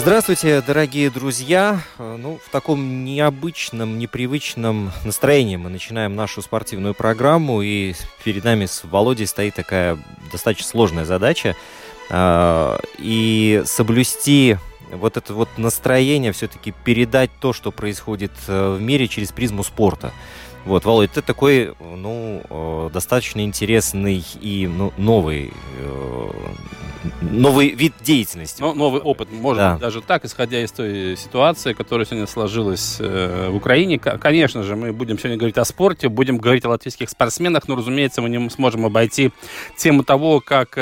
Здравствуйте, дорогие друзья. Ну, в таком необычном, непривычном настроении мы начинаем нашу спортивную программу, и перед нами с Володей стоит такая достаточно сложная задача. а, И соблюсти вот это вот настроение, все-таки передать то, что происходит э, в мире через призму спорта. Вот, Володь, ты такой, ну, э, достаточно интересный и ну, новый, э, новый вид деятельности. Ну, новый опыт, может Да. быть, даже так, исходя из той ситуации, которая сегодня сложилась э, в Украине. Конечно же, мы будем сегодня говорить о спорте, будем говорить о латвийских спортсменах, но, разумеется, мы не сможем обойти тему того, как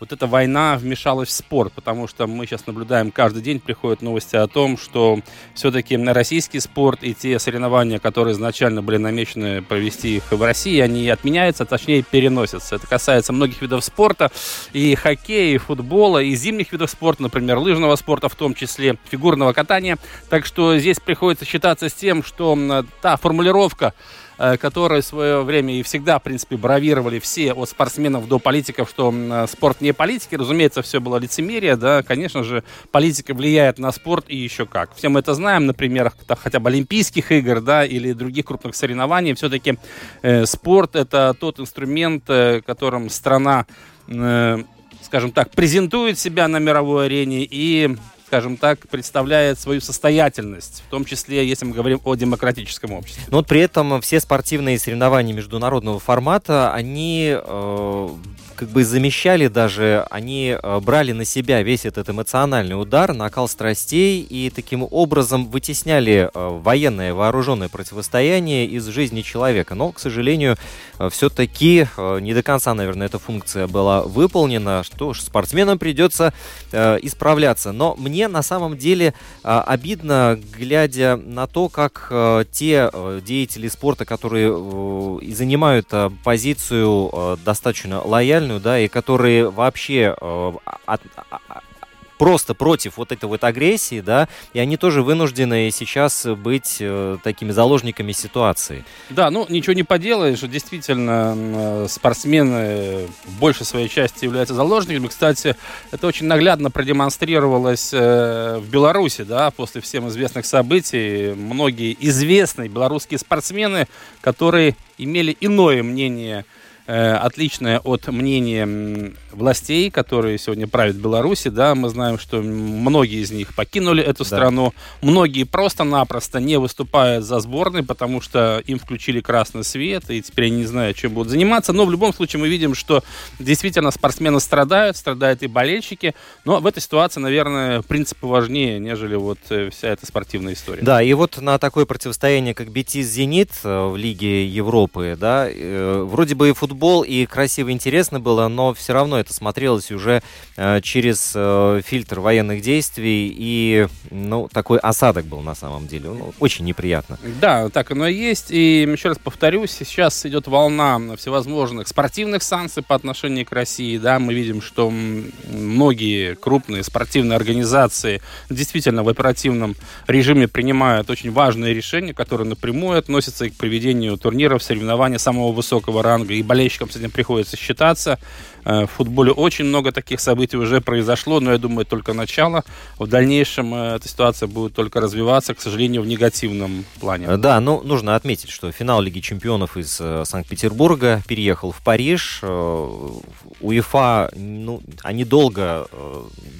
вот эта война вмешалась в спорт, потому что мы сейчас наблюдаем, каждый день приходят новости о том, что все-таки российский спорт и те соревнования, которые изначально были намечены провести их в России, они отменяются, точнее переносятся. Это касается многих видов спорта, и хоккея, и футбола, и зимних видов спорта, например, лыжного спорта, в том числе фигурного катания. Так что здесь приходится считаться с тем, что та формулировка, э, которой в свое время и всегда, в принципе, бравировали все от спортсменов до политиков, что э, спорт не политики. Разумеется, все было лицемерие, да, конечно же, политика влияет на спорт и еще как. Все мы это знаем на примерах там, хотя бы Олимпийских игр, да, или других крупных соревнований. Все-таки э, спорт это тот инструмент, э, которым страна э, скажем так, презентует себя на мировой арене и, скажем так, представляет свою состоятельность, в том числе, если мы говорим о демократическом обществе. Но вот при этом все спортивные соревнования международного формата, они э, как бы замещали даже, они э, брали на себя весь этот эмоциональный удар, накал страстей и таким образом вытесняли э, военное вооруженное противостояние из жизни человека. Но, к сожалению, все-таки не до конца, наверное, эта функция была выполнена. Что ж, спортсменам придется э, исправляться. Но мне на самом деле обидно, глядя на то, как э, те э, деятели спорта, которые э, занимают э, позицию э, достаточно лояльную, да, и которые вообще э, от- а- а- просто против вот этой вот агрессии, да, и они тоже вынуждены сейчас быть э, такими заложниками ситуации. Да, ну ничего не поделаешь, действительно, э, спортсмены в большей своей части являются заложниками. Кстати, это очень наглядно продемонстрировалось э, в Беларуси, да, после всем известных событий. Многие известные белорусские спортсмены, которые имели иное мнение отличное от мнения властей, которые сегодня правят Беларуси, да, мы знаем, что многие из них покинули эту Да. страну, многие просто-напросто не выступают за сборной, потому что им включили красный свет, и теперь они не знают, чем будут заниматься, но в любом случае мы видим, что действительно спортсмены страдают, страдают и болельщики, но в этой ситуации, наверное, принципы важнее, нежели вот э, вся эта спортивная история. Да, и вот на такое противостояние, как Бетис-Зенит э, в Лиге Европы, да, э, вроде бы и футбол, и красиво, интересно было, но все равно это смотрелось уже э, через э, фильтр военных действий, и, ну, такой осадок был на самом деле, ну, очень неприятно. Да, так оно и есть. И еще раз повторюсь, сейчас идет волна всевозможных спортивных санкций по отношению к России. Да, мы видим, что многие крупные спортивные организации действительно в оперативном режиме принимают очень важные решения, которые напрямую относятся к проведению турниров, соревнований самого высокого ранга. И болельщикам с этим приходится считаться. Э, В футболе очень много таких событий уже произошло, но я думаю, только начало. В дальнейшем э, эта ситуация будет только развиваться, к сожалению, в негативном плане. Э, Да, ну, нужно отметить, что финал Лиги Чемпионов из Санкт-Петербурга переехал в Париж. УЕФА, ну, они долго,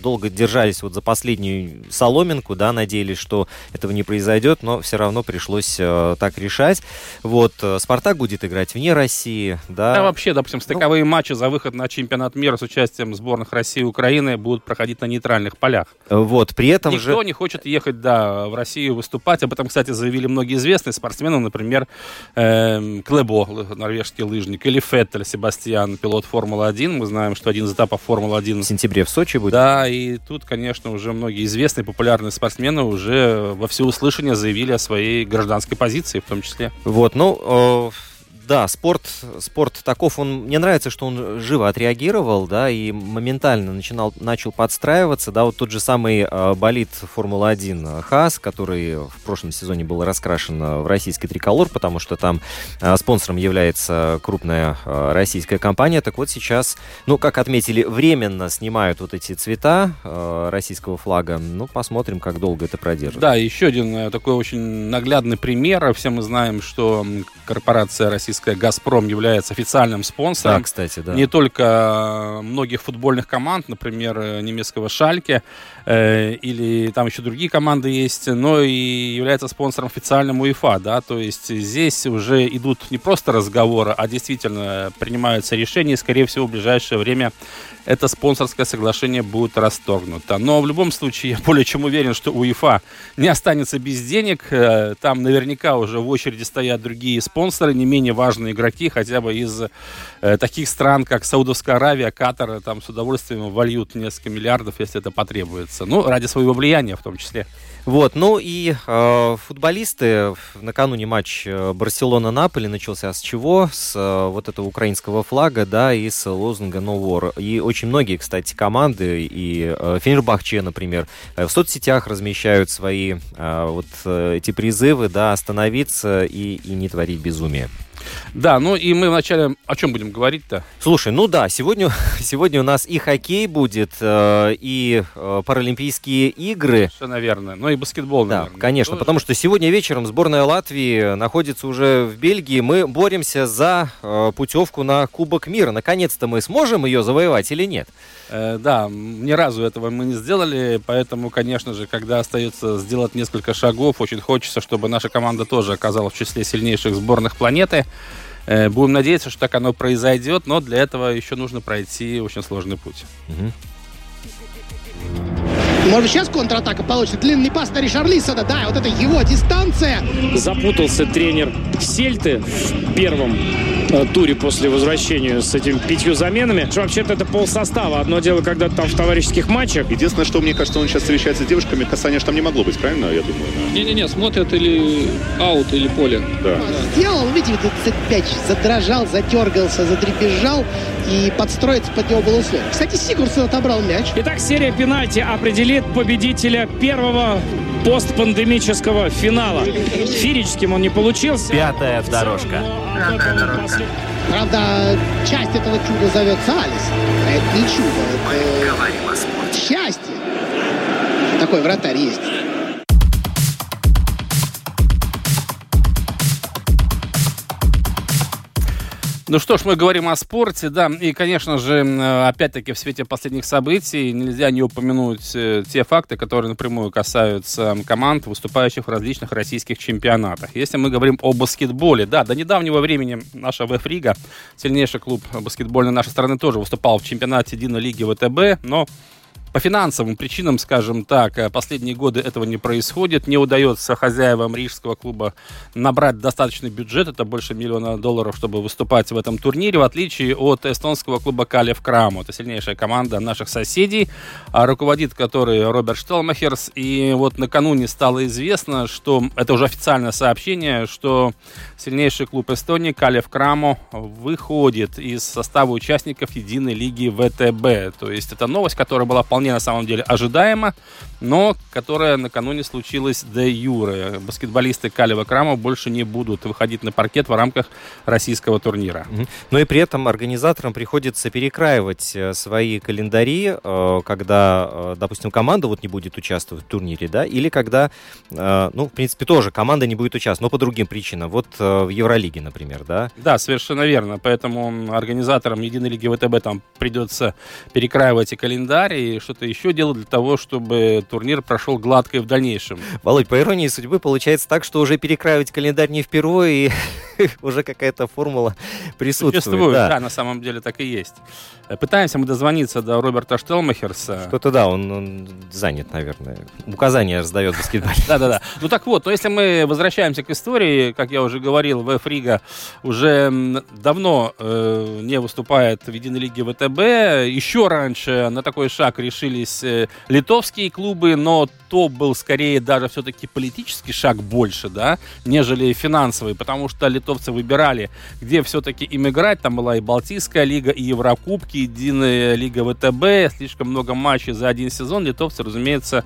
долго держались вот за последнюю соломинку, да, надеялись, что этого не произойдет, но все равно пришлось так решать. Вот, Спартак будет играть вне России, да, да. Да, вообще, допустим, стыковые ну, матчи за выход на чемпионат мира с участием сборных России и Украины будут проходить на нейтральных полях. Вот, при этом Никто же... Никто не хочет ехать, да, в Россию выступать. Об этом, кстати, заявили многие известные спортсмены, например, э, Клебо, норвежский лыжник, или Феттель Себастьян, пилот Формулы-1. Мы знаем, что один из этапов Формулы-1... В сентябре в Сочи будет. Да, и тут, конечно, уже многие известные, популярные спортсмены уже во всеуслышание заявили о своей гражданской позиции в том числе. Вот, ну, да, спорт, спорт таков, он, мне нравится, что он живо отреагировал, да, и моментально начинал, начал подстраиваться, да, вот тот же самый э, болид Формулы-1 ХАС, который в прошлом сезоне был раскрашен в российский триколор, потому что там э, спонсором является крупная э, российская компания, так вот сейчас, ну, как отметили, временно снимают вот эти цвета э, российского флага, ну, посмотрим, как долго это продержится. Да, еще один э, такой очень наглядный пример, все мы знаем, что корпорация российская российская «Газпром» является официальным спонсором. Да, кстати, да. Не только многих футбольных команд, например, э, немецкого «Шальке», э, или там еще другие команды есть, но и является спонсором официальным УЕФА, да, то есть здесь уже идут не просто разговоры, а действительно принимаются решения, и, скорее всего, в ближайшее время это спонсорское соглашение будет расторгнуто. Но в любом случае, я более чем уверен, что УЕФА не останется без денег. Э, там наверняка уже в очереди стоят другие спонсоры, не менее важные игроки, хотя бы из э, таких стран, как Саудовская Аравия, Катар, там с удовольствием вольют несколько миллиардов, если это потребуется. Ну, ради своего влияния в том числе. Вот, ну и э, футболисты накануне матч Барселона-Наполи начался с чего? С э, вот этого украинского флага, да, и с лозунга No War. И очень многие, кстати, команды, и э, Фенербахче, например, э, в соцсетях размещают свои э, вот э, эти призывы, да, остановиться и, и не творить безумие. Да, ну и мы вначале о чем будем говорить-то? Слушай, ну да, сегодня, сегодня у нас и хоккей будет, э, и э, Паралимпийские игры. Все, наверное. Ну и баскетбол, да, наверное. конечно, тоже. потому что сегодня вечером сборная Латвии находится уже в Бельгии. Мы боремся за э, путевку на Кубок мира. Наконец-то мы сможем ее завоевать или нет? Э, да, ни разу этого мы не сделали, поэтому, конечно же, когда остается сделать несколько шагов, очень хочется, чтобы наша команда тоже оказалась в числе сильнейших сборных планеты. Э, будем надеяться, что так оно произойдет, но для этого еще нужно пройти очень сложный путь. Угу. Может быть, сейчас контратака получится. Длинный пас на Ришарлисона. Да, вот это его дистанция. Запутался тренер Сельты в первом э, туре после возвращения с этими пятью заменами. Вообще-то это пол состава. Одно дело, когда там в товарищеских матчах. Единственное, что мне кажется, он сейчас встречается с девушками, касания там не могло быть, правильно, я думаю? Не-не-не, смотрят или аут, или поле. Да. Сделал, видите, этот мяч задрожал, затергался, задребезжал и подстроиться под него было условие. Кстати, Сигурсон отобрал мяч. Итак, серия пенальти определит победителя первого постпандемического финала. Фирическим он не получился. Пятая дорожка. Пятая дорожка. Правда, часть этого чуда зовется Алис. А это не чудо, это счастье. Такой вратарь есть. Ну что ж, мы говорим о спорте, да, и, конечно же, опять-таки в свете последних событий нельзя не упомянуть э, те факты, которые напрямую касаются команд, выступающих в различных российских чемпионатах. Если мы говорим о баскетболе, да, до недавнего времени наша ВФ-лига, сильнейший клуб баскетбольной нашей страны, тоже выступал в чемпионате единой лиги ВТБ, но по финансовым причинам, скажем так, э, последние годы этого не происходит. Не удается хозяевам рижского клуба набрать достаточный бюджет, это больше миллиона долларов, чтобы выступать в этом турнире, в отличие от эстонского клуба Калев Краму. Это сильнейшая команда наших соседей, а руководит которой Роберт Штелмахерс. И вот накануне стало известно, что это уже официальное сообщение, что сильнейший клуб Эстонии Калев Краму выходит из состава участников единой лиги ВТБ. То есть это новость, которая была вполне вполне на самом деле ожидаемо, но которая накануне случилась де юре. Баскетболисты Калева Крама больше не будут выходить на паркет в рамках российского турнира. Но и при этом организаторам приходится перекраивать э, свои календари, э, когда, э, допустим, команда вот не будет участвовать в турнире, да, или когда, ну, в принципе, тоже команда не будет участвовать, но по другим причинам. Вот в Евролиге, например, да? Да, совершенно верно. Поэтому организаторам Единой Лиги ВТБ там придется перекраивать и календарь, и что-то еще делают для того, чтобы турнир прошел гладко и в дальнейшем. Володь, по иронии судьбы получается так, что уже перекраивать календарь не впервые, и уже какая-то формула присутствует. Существует, да. да, на самом деле так и есть. Э, пытаемся мы дозвониться до Роберта Штелмахерса. Что-то да, он, он занят, наверное. Указания раздает баскетболе. Да-да-да. Ну так вот, то если мы возвращаемся к истории, как я уже говорил, ВФ Рига уже давно э, не выступает в единой лиге ВТБ. Еще раньше на такой шаг решились э, литовские клубы, но то был скорее даже все-таки политический шаг больше, да, нежели финансовый, потому что литовцы выбирали, где все-таки им играть. Там была и Балтийская лига, и Еврокубки, единая лига ВТБ. Слишком много матчей за один сезон. Литовцы, разумеется,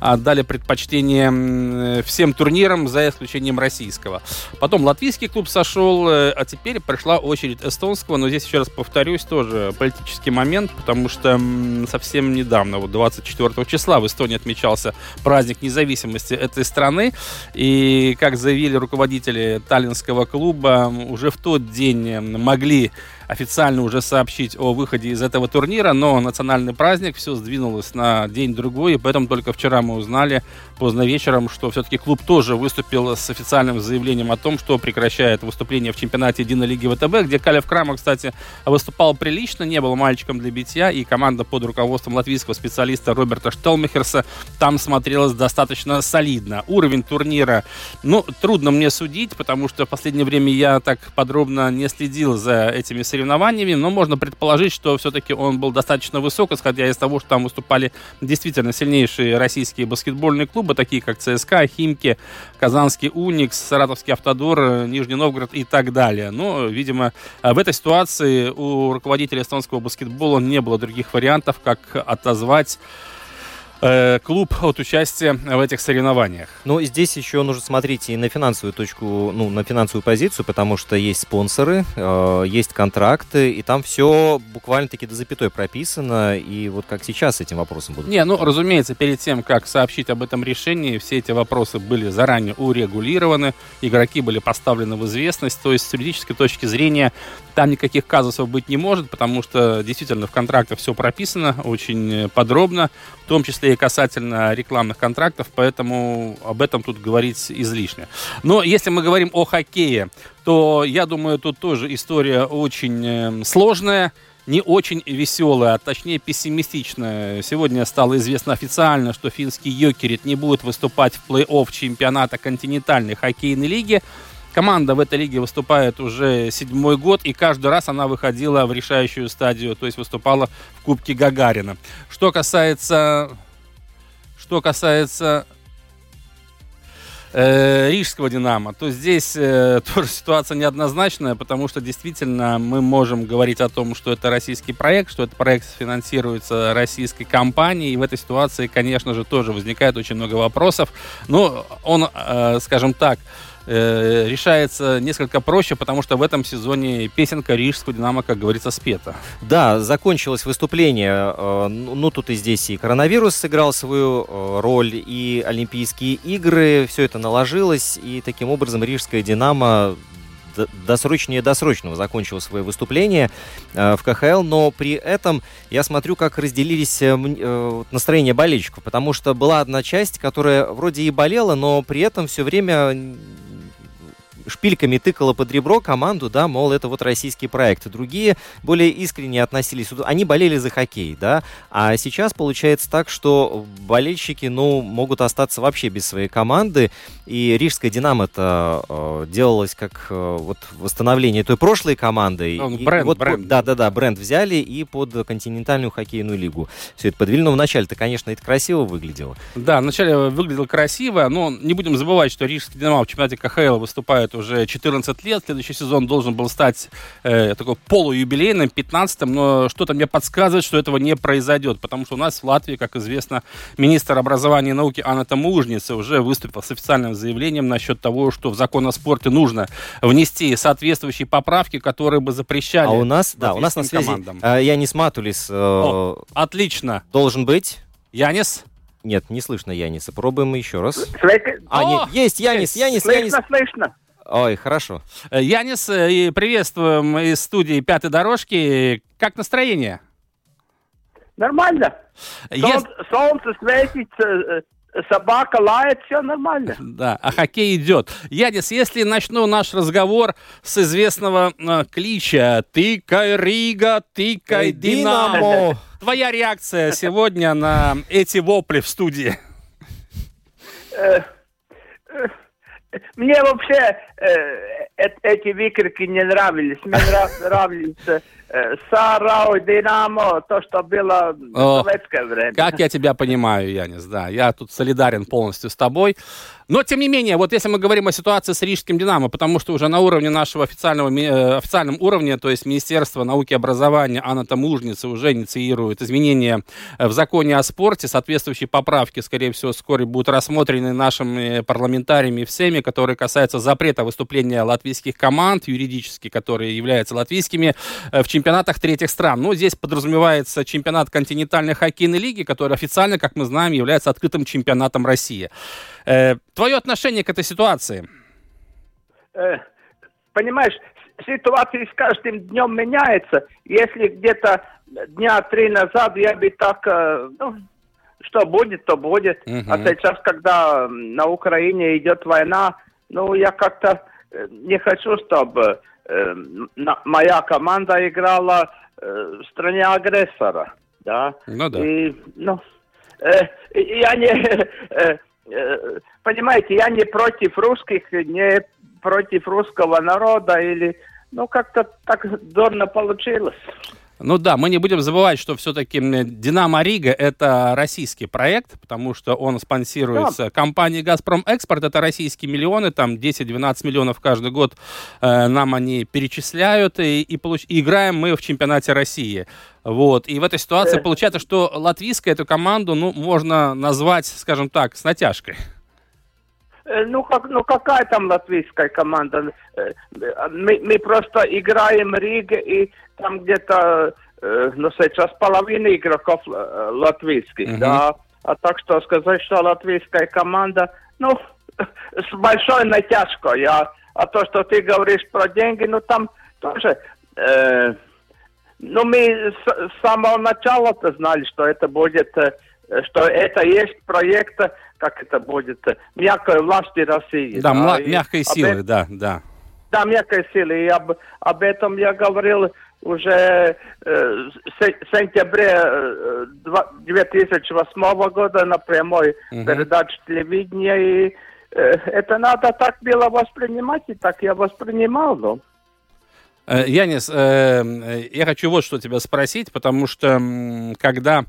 отдали предпочтение всем турнирам, за исключением российского. Потом латвийский клуб сошел, э, а теперь пришла очередь эстонского. Но здесь еще раз повторюсь, тоже политический момент, потому что совсем недавно, вот 24 числа в Эстонии отмечался праздник независимости этой страны. И, как заявили руководители Таллинского клуба, уже в тот день могли официально уже сообщить о выходе из этого турнира, но национальный праздник, все сдвинулось на день-другой, и поэтому только вчера мы узнали поздно вечером, что все-таки клуб тоже выступил с официальным заявлением о том, что прекращает выступление в чемпионате лиги ВТБ, где Калев Крама, кстати, выступал прилично, не был мальчиком для битья, и команда под руководством латвийского специалиста Роберта Штелмехерса там смотрелась достаточно солидно. Уровень турнира, ну, трудно мне судить, потому что в последнее время я так подробно не следил за этими соревнованиями, но можно предположить, что все-таки он был достаточно высок, исходя из того, что там выступали действительно сильнейшие российские баскетбольные клубы, такие как ЦСКА, Химки, Казанский Уникс, Саратовский Автодор, Нижний Новгород и так далее. Но, видимо, в этой ситуации у руководителя эстонского баскетбола не было других вариантов, как отозвать Э, клуб от участия в этих соревнованиях. Ну, здесь еще нужно смотреть и на финансовую точку, ну, на финансовую позицию, потому что есть спонсоры, э, есть контракты, и там все буквально-таки до запятой прописано, и вот как сейчас с этим вопросом будут? Не, ну, разумеется, перед тем, как сообщить об этом решении, все эти вопросы были заранее урегулированы, игроки были поставлены в известность, то есть с юридической точки зрения там никаких казусов быть не может, потому что действительно в контрактах все прописано очень подробно, в том числе и касательно рекламных контрактов, поэтому об этом тут говорить излишне. Но если мы говорим о хоккее, то я думаю, тут тоже история очень эм, сложная не очень веселая, а точнее пессимистичная. Сегодня стало известно официально, что финский Йокерит не будет выступать в плей-офф чемпионата континентальной хоккейной лиги. Команда в этой лиге выступает уже седьмой год, и каждый раз она выходила в решающую стадию, то есть выступала в Кубке Гагарина. Что касается, что касается э, рижского «Динамо», то здесь э, тоже ситуация неоднозначная, потому что действительно мы можем говорить о том, что это российский проект, что этот проект финансируется российской компанией, и в этой ситуации, конечно же, тоже возникает очень много вопросов. Но он, э, скажем так, э, решается несколько проще, потому что в этом сезоне песенка Рижского Динамо, как говорится, спета. Да, закончилось выступление. Э, ну, ну, тут и здесь и коронавирус сыграл свою э, роль, и Олимпийские игры. Все это наложилось, и таким образом Рижская Динамо досрочнее досрочного закончил свое выступление э, в КХЛ, но при этом я смотрю, как разделились э, э, настроения болельщиков, потому что была одна часть, которая вроде и болела, но при этом все время шпильками тыкала под ребро команду, да, мол, это вот российский проект. Другие более искренне относились, они болели за хоккей, да, а сейчас получается так, что болельщики, ну, могут остаться вообще без своей команды, и Рижская Динамо-то э, делалось как э, вот восстановление той прошлой команды. Ну, бренд, вот, бренд. Да, да, да, бренд взяли и под континентальную хоккейную лигу все это подвели, но вначале-то, конечно, это красиво выглядело. Да, вначале выглядело красиво, но не будем забывать, что Рижский Динамо в чемпионате КХЛ выступает уже 14 лет. Следующий сезон должен был стать э, такой полуюбилейным, 15-м, но что-то мне подсказывает, что этого не произойдет, потому что у нас в Латвии, как известно, министр образования и науки Анна Тамужница уже выступил с официальным заявлением насчет того, что в закон о спорте нужно внести соответствующие поправки, которые бы запрещали. А у нас, да, у нас на связи командам. Э, Янис Матулис э, О, отлично. должен быть. Янис? Нет, не слышно Яниса. Пробуем еще раз. Слышно? А, нет, есть Янис, Янис, слышно, Янис. Слышно, Ой, хорошо. Э, Янис, э, приветствуем из студии «Пятой дорожки». Как настроение? Нормально. Солнце светит, э, э, собака лает, все нормально. Да, а хоккей идет. Янис, если начну наш разговор с известного э, клича «Тыкай, Рига, тыкай, Динамо». Твоя реакция сегодня на эти вопли в студии? Мне вообще э, э- эти выкрики не нравились. Мне нрав- нравились э, Сарау, Динамо, то, что было О, в советское время. Как я тебя понимаю, Янис, да, я тут солидарен полностью с тобой. Но, тем не менее, вот если мы говорим о ситуации с Рижским Динамо, потому что уже на уровне нашего официального, э, официальном уровне, то есть Министерство науки и образования Анна Тамужница уже инициирует изменения э, в законе о спорте, соответствующие поправки, скорее всего, вскоре будут рассмотрены нашими парламентариями всеми, которые касаются запрета выступления латвийских команд, юридически, которые являются латвийскими, э, в чемпионатах третьих стран. Ну, здесь подразумевается чемпионат континентальной хоккейной лиги, который официально, как мы знаем, является открытым чемпионатом России. Твое отношение к этой ситуации? Э, Понимаешь, ситуация с каждым днем меняется. Если где-то дня три назад я бы так, э, ну, что будет, то будет. Мгм. А сейчас, когда на Украине идет война, ну, я как-то э, не хочу, чтобы э, на- моя команда играла э, в стране агрессора, да. Ну да. И, ну, э, я не, э, понимаете, я не против русских, не против русского народа или, ну, как-то так дурно получилось. Ну да, мы не будем забывать, что все-таки Динамо Рига это российский проект, потому что он спонсируется компанией Газпром Экспорт. Это российские миллионы, там 10-12 миллионов каждый год э, нам они перечисляют и, и, получ- и играем мы в чемпионате России. Вот. И в этой ситуации Э. получается, что латвийская эту команду, ну, можно назвать, скажем так, с натяжкой. Э, Ну, как, ну какая там латвийская команда? Э, Мы, мы просто играем в Риге, и там где-то, э, ну, сейчас половина игроков латвийских, Мгм. да. А так что сказать, что латвийская команда, ну, с большой натяжкой. А, а то, что ты говоришь про деньги, ну, там тоже... э, ну, мы с, самого начала-то знали, что это будет, что это есть проект, э, как это будет, э, мягкой власти России. Да, мла- и мягкой силы, эт- да, да. Да, мягкой силы. И об, об этом я говорил уже э, в се- сентябре э, два- 2008 года на прямой Мгм. передаче телевидения. И э, это надо так было воспринимать, и так я воспринимал. Ну. Э, Янис, э, э, я хочу вот что тебя спросить, потому что когда,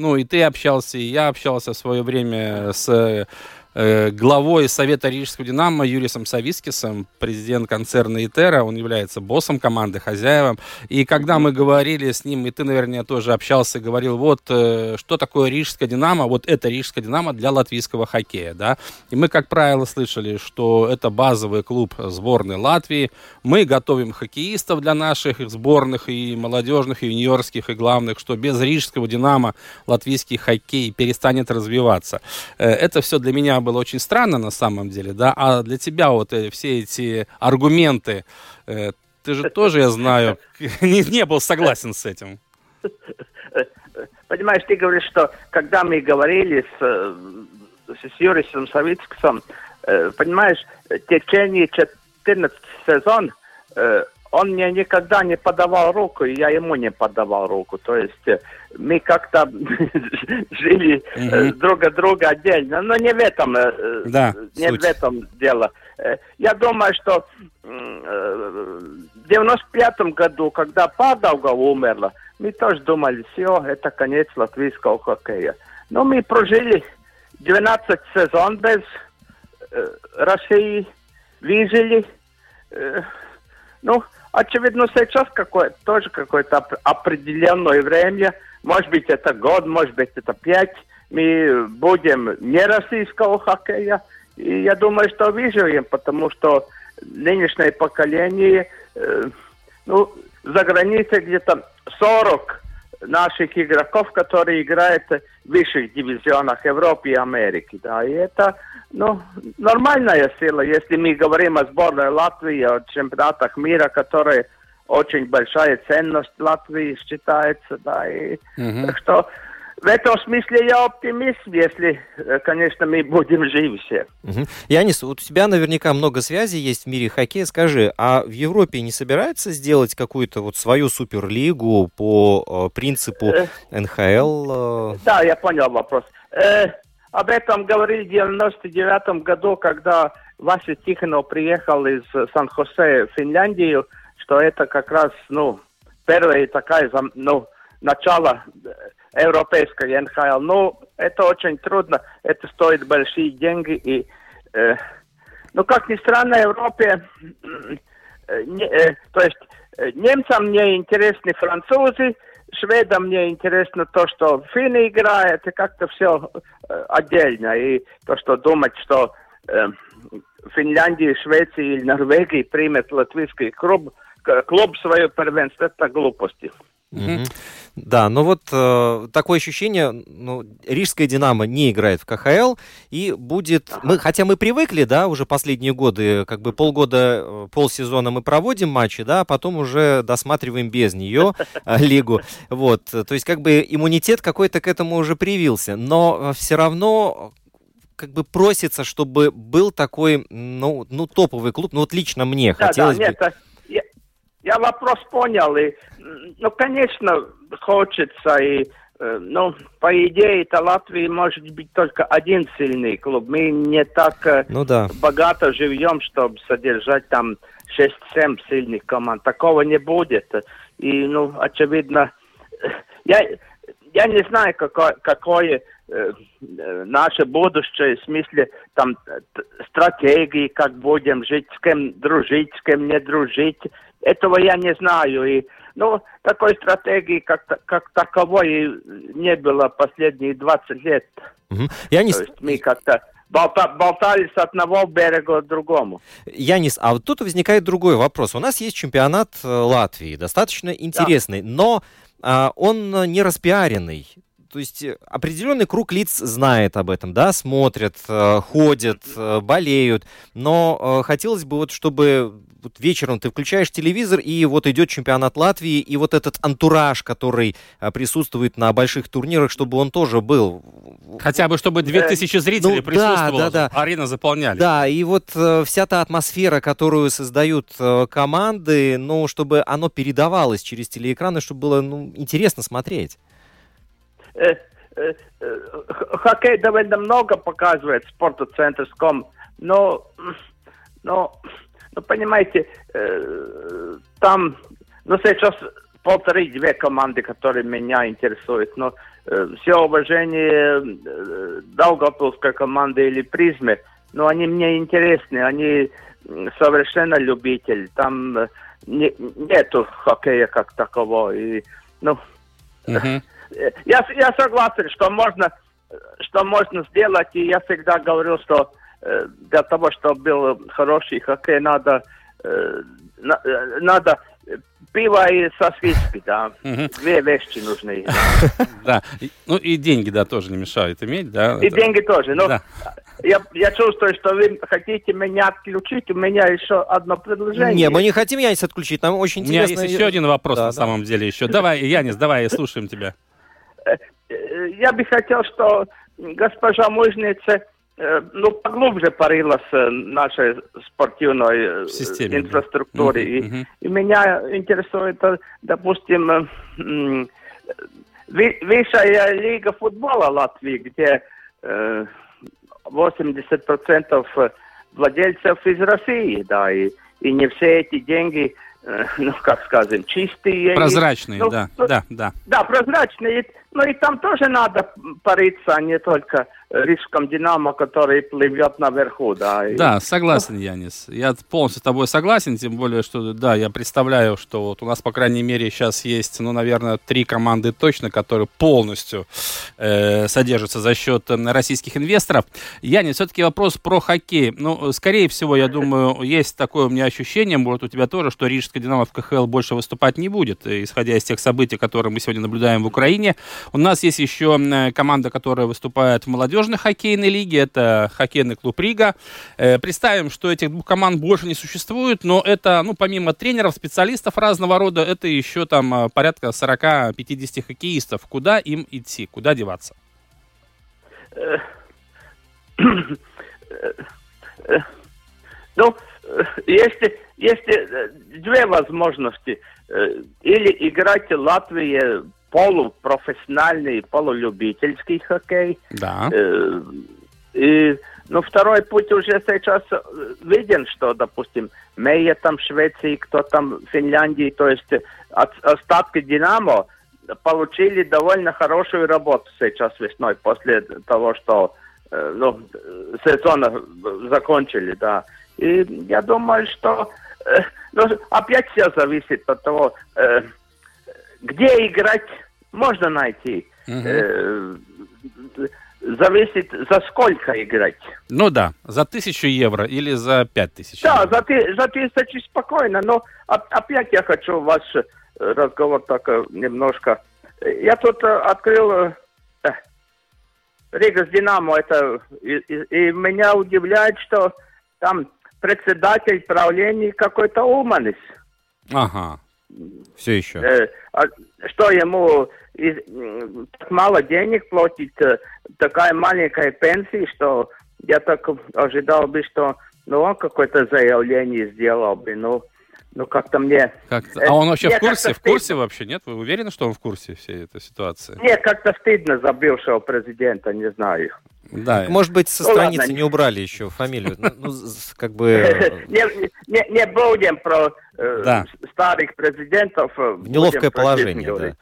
ну, и ты общался, и я общался в свое время с главой Совета Рижского Динамо Юрисом Савискисом, президент концерна Итера, он является боссом команды, хозяевом. И когда мы говорили с ним, и ты, наверное, тоже общался, говорил, вот, э, что такое Рижская Динамо, вот это Рижская Динамо для латвийского хоккея, да. И мы, как правило, слышали, что это базовый клуб сборной Латвии. Мы готовим хоккеистов для наших сборных и молодежных, и юниорских, и главных, что без Рижского Динамо латвийский хоккей перестанет развиваться. Э, Это все для меня было очень странно на самом деле, да, а для тебя вот э, все эти аргументы, э, ты же тоже, я знаю, не, не был согласен с этим. Понимаешь, ты говоришь, что когда мы говорили с, э, с Юрисом Савицким, э, понимаешь, в течение 14 сезон он мне никогда не подавал руку, и я ему не подавал руку. То есть э, мы как-то жили э, друг от друга отдельно. Но не в этом, э, Да, не суть. в этом дело. Я думаю, что в 95 году, когда Падауга умерла, мы тоже думали, все, это конец латвийского хоккея. Но мы прожили 12 сезон без России, выжили. Ну, очевидно, сейчас какое тоже какое-то оп- определенное время, может быть, это год, может быть, это пять, мы будем не российского хоккея, и я думаю, что выживем, потому что нынешнее поколение, э, ну, за границей где-то 40 наших игроков, которые играют в высших дивизионах Европы и Америки. Да, и это ну, нормальная сила, если мы говорим о сборной Латвии, о чемпионатах мира, которые очень большая ценность Латвии считается, да, и угу. так что в этом смысле я оптимист, если, э, конечно, мы будем живы все. Угу. Янис, вот у тебя наверняка много связей есть в мире хоккея. Скажи, а в Европе не собирается сделать какую-то вот свою суперлигу по э, принципу э, НХЛ? Э... Да, я понял вопрос. Э, об этом говорили в 99 году, когда Вася Тихонов приехал из Сан-Хосе в Финляндию, что это как раз, ну, первая такая, ну, начало европейской НХЛ. Но это очень трудно, это стоит большие деньги. И, э, ну, как ни странно, Европе, э, не, э, то есть э, немцам мне интересны французы, шведам мне интересно то, что финны играют, и как-то все э, отдельно. И то, что думать, что э, Финляндии, Швеции или Норвегии примет латвийский клуб, клуб свое первенство, это глупости. Mm-hmm. Да, но вот э, такое ощущение, ну, Рижская Динамо не играет в КХЛ и будет, мы, хотя мы привыкли, да, уже последние годы, как бы полгода, э, полсезона мы проводим матчи, да, а потом уже досматриваем без нее э, лигу, вот, то есть как бы иммунитет какой-то к этому уже привился, но все равно как бы просится, чтобы был такой, ну, ну топовый клуб, ну вот лично мне да, хотелось да, бы... Нет, я вопрос понял, и, ну, конечно, хочется, и, э, ну, по идее, это Латвии может быть только один сильный клуб. Мы не так э, ну, да. богато живем, чтобы содержать там 6-7 сильных команд. Такого не будет. И, ну, очевидно, я, я не знаю, какое, какое э, наше будущее, в смысле там стратегии, как будем жить, с кем дружить, с кем не дружить. Этого я не знаю. И, ну, такой стратегии как, как таковой не было последние 20 лет. Угу. Я не... То есть мы как-то болта, болтались от одного берега к другому. Янис, а вот тут возникает другой вопрос. У нас есть чемпионат э, Латвии, достаточно интересный, да. но а, он не распиаренный то есть э, определенный круг лиц знает об этом, да, смотрят, э, ходят, э, болеют, но хотелось бы вот, чтобы вот вечером ты включаешь телевизор, и вот идет чемпионат Латвии, и вот этот антураж, который присутствует на больших турнирах, чтобы он тоже был. Хотя бы, чтобы 2000 зрителей ну, присутствовало, да, да, да. арена заполняли. Да, и вот вся та атмосфера, которую создают команды, ну, чтобы оно передавалось через телеэкраны, чтобы было ну, интересно смотреть. Э, э, э, хоккей довольно много показывает спортоцентрском, но, но, ну, понимаете, там, ну, сейчас полторы-две команды, которые меня интересуют, но все уважение Долгопилской команды или Призмы, но они мне интересны, они совершенно любитель, там не, нету хоккея как такового, и, ну, uh-huh я, я согласен, что можно, что можно сделать, и я всегда говорил, что э, для того, чтобы был хороший хоккей, надо, э, на, э, надо пиво и сосиски, да. Две вещи нужны. Да. Ну и деньги, да, тоже не мешают иметь, да. И деньги тоже. Но я, я чувствую, что вы хотите меня отключить. У меня еще одно предложение. Не, мы не хотим Янис отключить. Нам очень интересно. У меня есть еще один вопрос на самом деле еще. Давай, Янис, давай, слушаем тебя. Я бы хотел, что госпожа Мужница э, ну, поглубже порылась в нашей спортивной э, Системе, инфраструктуре. Да. И, угу. и меня интересует, э, допустим, высшая лига футбола Латвии, где 80% владельцев из России, да, и, и не все эти деньги Э, ну, как скажем, чистые. Прозрачные, ну, да, ну, да, да. Да, прозрачные. Ну и там тоже надо париться, а не только рижском «Динамо», который плывет наверху, да. Да, согласен, Янис. Я полностью с тобой согласен, тем более, что, да, я представляю, что вот у нас, по крайней мере, сейчас есть, ну, наверное, три команды точно, которые полностью э, содержатся за счет э, российских инвесторов. Янис, все-таки вопрос про хоккей. Ну, скорее всего, я думаю, есть такое у меня ощущение, может, у тебя тоже, что Рижская «Динамо» в КХЛ больше выступать не будет, исходя из тех событий, которые мы сегодня наблюдаем в Украине. У нас есть еще э, команда, которая выступает в молодежной хоккейной лиге. Это хоккейный клуб Рига. Э, представим, что этих двух команд больше не существует, но это, ну, помимо тренеров, специалистов разного рода, это еще там э, порядка 40-50 хоккеистов. Куда им идти? Куда деваться? Ну, если, если две возможности. Или играть в Латвии полупрофессиональный, полулюбительский хоккей. Да. И, ну, второй путь уже сейчас виден, что, допустим, Мейя там в Швеции, кто там в Финляндии, то есть от, остатки Динамо получили довольно хорошую работу сейчас весной, после того, что ну, сезона закончили, да. И я думаю, что э, ну, опять все зависит от того, э, где играть можно найти. Мгм. Э, зависит, за сколько играть. Ну да, за тысячу евро или за пять тысяч Да, евро. за, ты- за тысячи спокойно, но оп- опять я хочу ваш э, разговор так э, немножко. Я тут э, открыл э, Рига с Динамо, это и, и- и меня удивляет, что там председатель правления какой-то Уманис. Ага. Все еще. Э, а что ему из- так мало денег платить, э, такая маленькая пенсия, что я так ожидал бы, что ну, он какое-то заявление сделал бы, ну, ну как-то мне... Как Э, а он вообще мне в курсе? В курсе стыдно. вообще, нет? Вы уверены, что он в курсе всей этой ситуации? Мне как-то стыдно за бывшего президента, не знаю. Да. Может быть, со Ну, страницы ладно. не убрали еще фамилию. Ну, ну, как бы... Не, не, не будем про э, Да. старых президентов. э, В неловкое положение, да.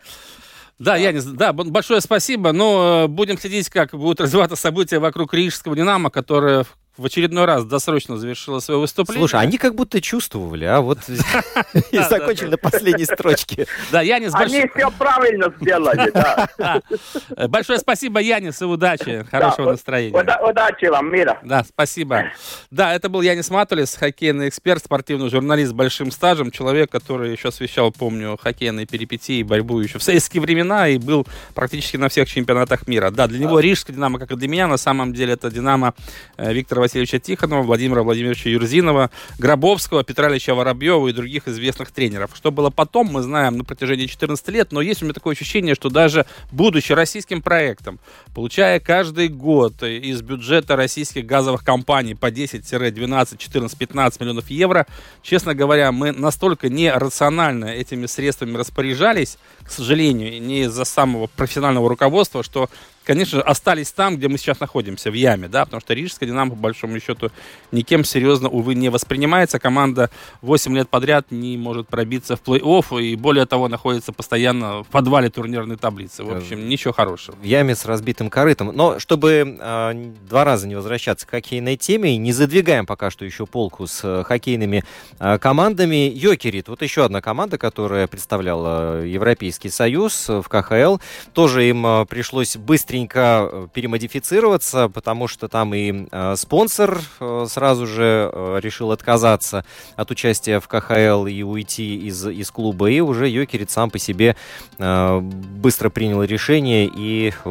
Да, Янис, да, б- большое спасибо. Но будем следить, как будут развиваться события вокруг Рижского «Динамо», которое в- очередной раз досрочно завершило свое выступление. Слушай, они как будто чувствовали, а вот и закончили на последней строчке. Да, Янис, Они все правильно сделали, да. Большое спасибо, Янис, и удачи, хорошего настроения. уда- Удачи вам, мира. Да, спасибо. Да, это был Янис Матулис, хоккейный эксперт, спортивный журналист с большим стажем, человек, который еще освещал, помню, хоккейные перипетии и борьбу еще в советские времена и был практически на всех чемпионатах мира. Да, для него Рижская Динамо, как и для меня, на самом деле это Динамо э, Виктора Васильевича Тихонова, Владимира Владимировича Юрзинова, Гробовского, Петра Ильича Воробьева и других известных тренеров. Что было потом, мы знаем на протяжении 14 лет, но есть у меня такое ощущение, что даже будучи российским проектом, получая каждый год из бюджета российских газовых компаний по 10, 12, 14, 15 миллионов евро, честно говоря, мы настолько нерационально этими средствами распоряжались, к сожалению, не из-за самого профессионального руководства, что конечно же, остались там, где мы сейчас находимся, в яме, да, потому что Рижская Динамо, по большому счету, никем серьезно, увы, не воспринимается. Команда 8 лет подряд не может пробиться в плей-офф и, более того, находится постоянно в подвале турнирной таблицы. В общем, ничего хорошего. В яме с разбитым корытом. Но чтобы н- два раза не возвращаться к хоккейной теме, не задвигаем пока что еще полку с э, хоккейными а, командами. Йокерит, вот еще одна команда, которая представляла Европейский Союз э, в КХЛ. Тоже им а, пришлось быстренько э, перемодифицироваться, потому что там и э, спонсор э, сразу же э, решил отказаться от участия в КХЛ и уйти из, из клуба. И уже Йокерит сам по себе э, быстро принял решение, и э,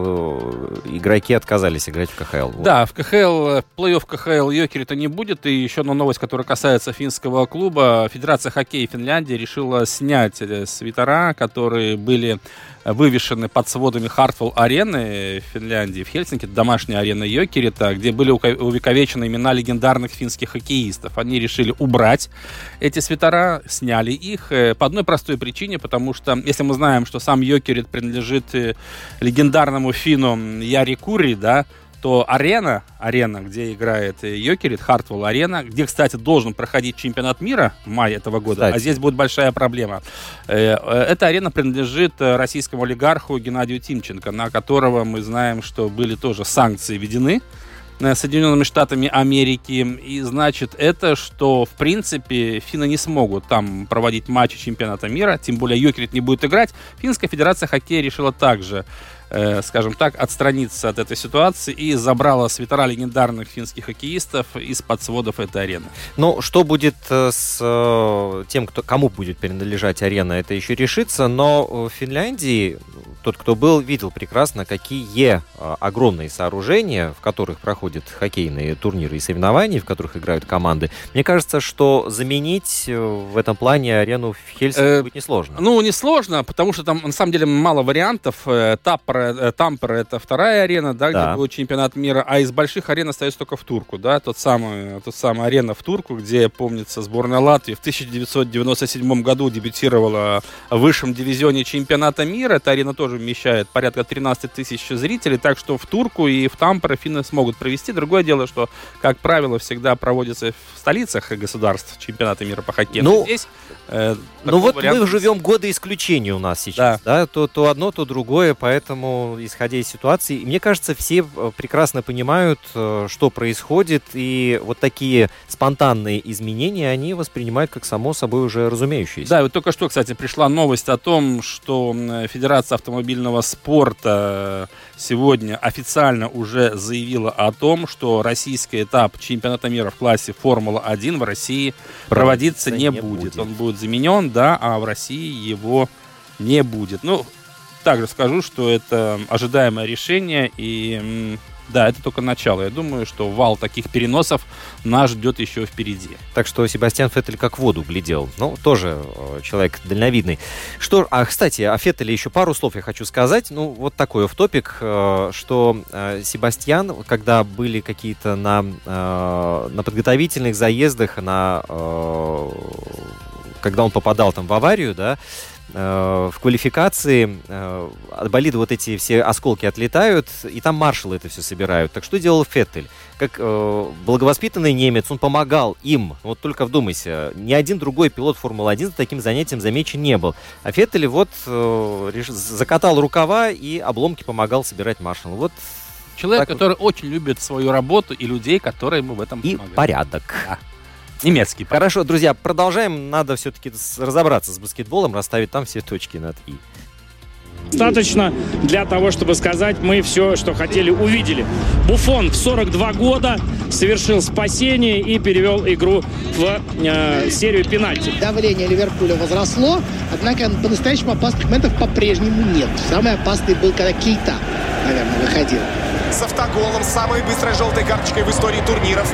игроки отказались играть в КХЛ. Вот. Да, в КХЛ, плей-офф КХЛ Йокерита не будет. И еще одна новость, которая касается финского клуба. Федерация хоккея Финляндии решила снять э, свитера, которые были вывешены под сводами Хартвелл арены в Финляндии, в Хельсинки, домашняя арена Йокерита, где были увековечены имена легендарных финских хоккеистов. Они решили убрать эти свитера, сняли их э, по одной простой причине, потому что если мы знаем, что сам Йокерит принадлежит э, легендарному финну Яри Кури, да, то арена, арена, где играет э, Йокерит, Хартвелл арена, где, кстати, должен проходить чемпионат мира в мае этого года, а Кстати. здесь будет большая проблема. Э, э, Эта арена принадлежит российскому олигарху Геннадию Тимченко, на которого мы знаем, что были тоже санкции введены Соединенными Штатами Америки. И значит это, что в принципе финны не смогут там проводить матчи чемпионата мира, тем более Йокерит не будет играть. Финская Федерация хоккея решила также э, скажем так, отстраниться от этой ситуации и забрала свитера легендарных финских хоккеистов из-под сводов этой арены. Ну, что будет э, с э, тем, кто, кому будет принадлежать арена, это еще решится. Но в Финляндии тот, кто был, видел прекрасно, какие огромные сооружения, в которых проходят хоккейные турниры и соревнования, в которых играют команды. Мне кажется, что заменить в этом плане арену в Хельсинки будет несложно. Ну, несложно, потому что там на самом деле мало вариантов. Таппер, Тампер это вторая арена, да, да. где будет чемпионат мира, а из больших арен остается только в Турку, да, тот самый, тот самый арена в Турку, где, помнится, сборная Латвии в 1997 году дебютировала в высшем дивизионе чемпионата мира. Эта арена тоже вмещает порядка 13 тысяч зрителей, так что в Турку и в Тампере финны смогут провести. Другое дело, что, как правило, всегда проводится в столицах государств чемпионата мира по хоккею. Ну, здесь э, ну вот мы живем годы исключения у нас сейчас, да, да? То, то одно, то другое, поэтому, исходя из ситуации, мне кажется, все э, прекрасно понимают, э, что происходит, и вот такие спонтанные изменения они воспринимают как само собой уже разумеющиеся. Да, вот только что, кстати, пришла новость о том, что Федерация автомобильного спорта сегодня официально уже заявила о том, что российский этап чемпионата мира в классе Формула-1 в России проводиться не, не будет. будет. Он будет заменен, да, а в России его не будет. Ну, также скажу, что это ожидаемое решение и да, это только начало. Я думаю, что вал таких переносов нас ждет еще впереди. Так что Себастьян Феттель как в воду глядел. Ну, тоже э, человек дальновидный. Что, а, кстати, о Феттеле еще пару слов я хочу сказать. Ну, вот такой в топик, э, что э, Себастьян, когда были какие-то на, на подготовительных заездах, на, когда он попадал там в аварию, да, в квалификации э, от болида вот эти все осколки отлетают, и там маршалы это все собирают. Так что делал Феттель? Как э, благовоспитанный немец, он помогал им. Вот только вдумайся, ни один другой пилот Формулы-1 таким занятием замечен не был. А Феттель вот реш... закатал рукава и обломки помогал собирать маршал. Вот Человек, который вот. очень любит свою работу и людей, которые ему в этом и помогают. И порядок. Да. Немецкий. Хорошо, друзья, продолжаем. Надо все-таки разобраться с баскетболом, расставить там все точки над «и». Достаточно для того, чтобы сказать, мы все, что хотели, увидели. Буфон в 42 года совершил спасение и перевел игру в э, серию пенальти. Давление Ливерпуля возросло, однако по-настоящему опасных моментов по-прежнему нет. Самый опасный был, когда Кейта, наверное, выходил. С автоголом, самой быстрой желтой карточкой в истории турниров.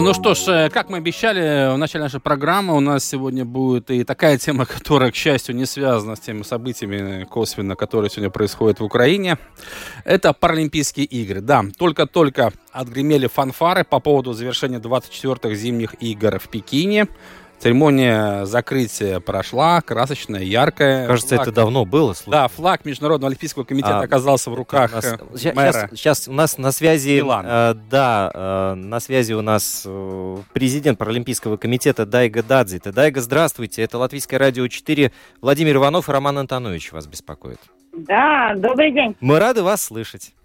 Ну что ж, э, как мы обещали в начале нашей программы, у нас сегодня будет и такая тема, которая, к счастью, не связана с теми событиями косвенно, которые сегодня происходят в Украине. Это Паралимпийские игры. Да, только-только отгремели фанфары по поводу завершения 24-х зимних игр в Пекине. Церемония закрытия прошла, красочная, яркая. Кажется, флаг... это давно было. Слушай. Да, флаг Международного олимпийского комитета а, оказался в руках нас, э, мэра. Сейчас, сейчас у нас на связи, э, да, э, на связи у нас э, президент Паралимпийского комитета Дайга Дадзита. Дайга, здравствуйте, это Латвийское радио 4. Владимир Иванов и Роман Антонович вас беспокоит. Да, добрый день. Мы рады вас слышать.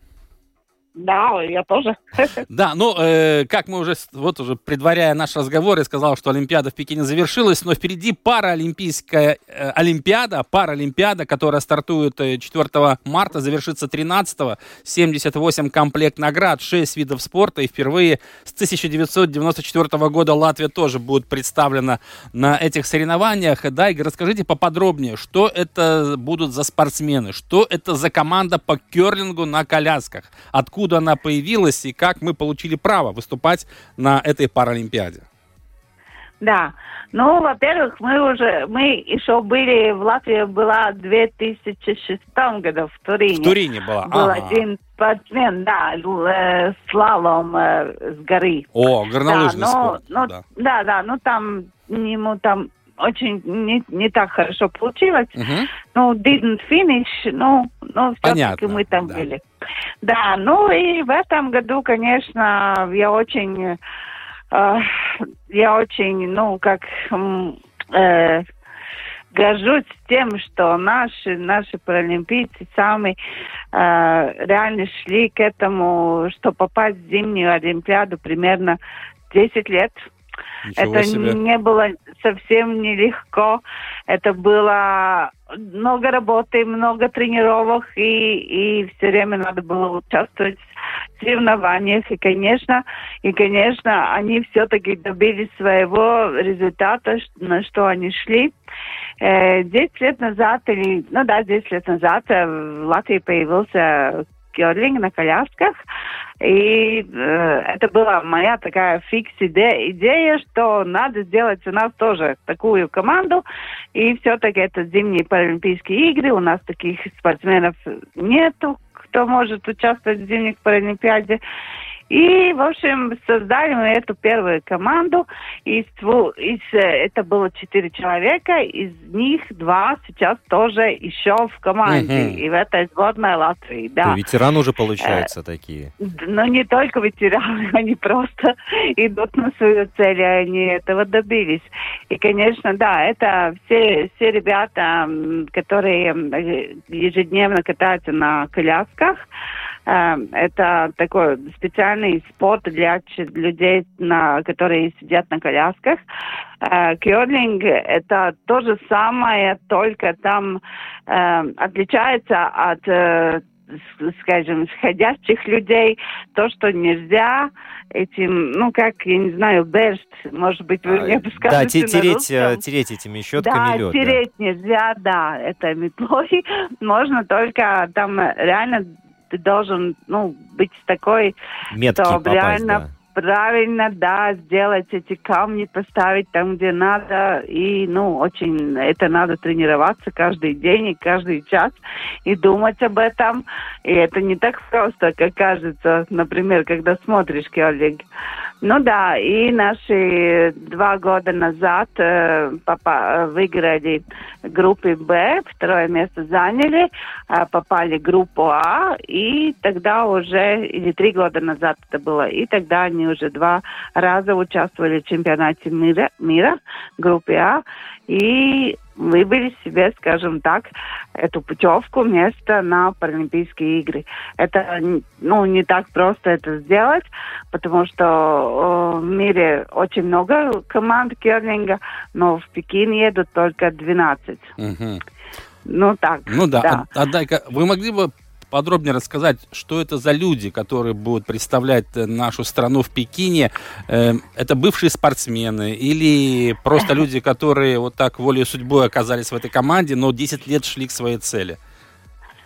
Да, я тоже. Да, ну, э, как мы уже, вот уже предваряя наш разговор, я сказал, что Олимпиада в Пекине завершилась, но впереди параолимпийская э, Олимпиада, параолимпиада, которая стартует 4 э, марта, завершится 13 -го, 78 комплект наград, 6 видов спорта, и впервые с 1994 года Латвия тоже будет представлена на этих соревнованиях. Да, Игорь, расскажите поподробнее, что это будут за спортсмены, что это за команда по керлингу на колясках, откуда откуда она появилась и как мы получили право выступать на этой Паралимпиаде? Да, ну, во-первых, мы уже, мы еще были, в Латвии была в 2006 году в Турине. В Турине была, Был ага. один спортсмен, да, э, слалом э, с горы. О, горнолыжный да, но, спорт. Ну, да. да, да, ну там ему там очень не, не так хорошо получилось. Uh-huh. Ну, didn't finish, ну, ну все-таки мы там да. были. Да, ну и в этом году, конечно, я очень, э, я очень, ну, как э, горжусь тем, что наши, наши паралимпийцы сами э, реально шли к этому, что попасть в зимнюю Олимпиаду примерно 10 лет. Ничего это себе. не было совсем нелегко. Это было много работы, много тренировок, и, и все время надо было участвовать в соревнованиях. И, конечно, и, конечно, они все-таки добились своего результата, на что они шли. Э, Десять лет назад, или, ну да, 10 лет назад э, в Латвии появился керлинг на колясках. И э, это была моя такая фикс идея, идея, что надо сделать у нас тоже такую команду. И все-таки это зимние Паралимпийские игры. У нас таких спортсменов нету, кто может участвовать в зимних Паралимпиаде. И, в общем, создали мы эту первую команду. Из, из, это было четыре человека, из них два сейчас тоже еще в команде. Мгм. И в этой сборной Латвии, да. То ветераны уже получаются такие. Но не только ветераны, они просто идут на свою цель, и они этого добились. И, конечно, да, это все, все ребята, которые э, ежедневно катаются на колясках. Э, Это такой специальный спорт для людей, на, которые сидят на колясках. Э, Кёрлинг – это то же самое, только там э, отличается от скажем, сходящих людей, то, что нельзя этим, ну, как, я не знаю, берст, может быть, вы мне А, Да, подскажете те- на тереть, тереть этими Да, щетками лед. тереть нельзя, да, это метлой. Можно только там реально ты должен, ну, быть такой, Меткий чтобы попасть, реально да. правильно, да, сделать эти камни, поставить там, где надо. И, ну, очень это надо тренироваться каждый день и каждый час и думать об этом. И это не так просто, как кажется, например, когда смотришь керлинг. Ну да, и наши два года назад э, попа- выиграли группе Б, второе место заняли, э, попали в группу А, и тогда уже, или три года назад это было, и тогда они уже два раза участвовали в чемпионате мира, мира в группе А, и выбили себе, скажем так, эту путевку, место на Паралимпийские игры. Это ну, не так просто это сделать, потому что э, в мире очень много команд керлинга, но в Пекин едут только 12. Мгм. Ну так. Ну да, да. а- Адайка, вы могли бы подробнее рассказать, что это за люди, которые будут представлять э, нашу страну в Пекине? Э, Это бывшие спортсмены или просто люди, которые вот так волей судьбой оказались в этой команде, но 10 лет шли к своей цели?